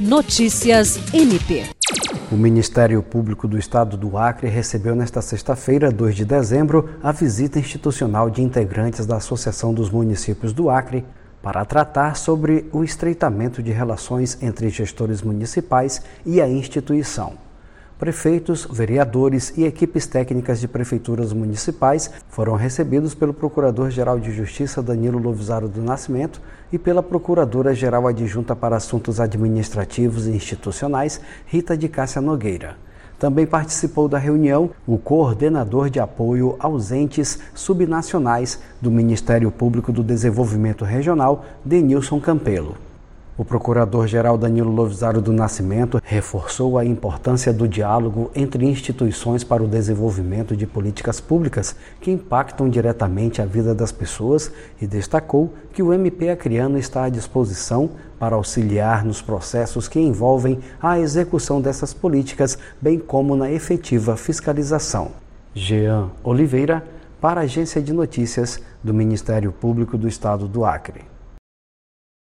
Notícias MP. O Ministério Público do Estado do Acre recebeu nesta sexta-feira, 2 de dezembro, a visita institucional de integrantes da Associação dos Municípios do Acre para tratar sobre o estreitamento de relações entre gestores municipais e a instituição. Prefeitos, vereadores e equipes técnicas de prefeituras municipais foram recebidos pelo Procurador-Geral de Justiça Danilo Lovisaro do Nascimento e pela Procuradora-Geral Adjunta para Assuntos Administrativos e Institucionais, Rita de Cássia Nogueira. Também participou da reunião o coordenador de apoio aos entes subnacionais do Ministério Público do Desenvolvimento Regional, Denilson Campelo. O procurador-geral Danilo Lovisaro do Nascimento reforçou a importância do diálogo entre instituições para o desenvolvimento de políticas públicas que impactam diretamente a vida das pessoas e destacou que o MP Acreano está à disposição para auxiliar nos processos que envolvem a execução dessas políticas, bem como na efetiva fiscalização. Jean Oliveira, para a Agência de Notícias do Ministério Público do Estado do Acre.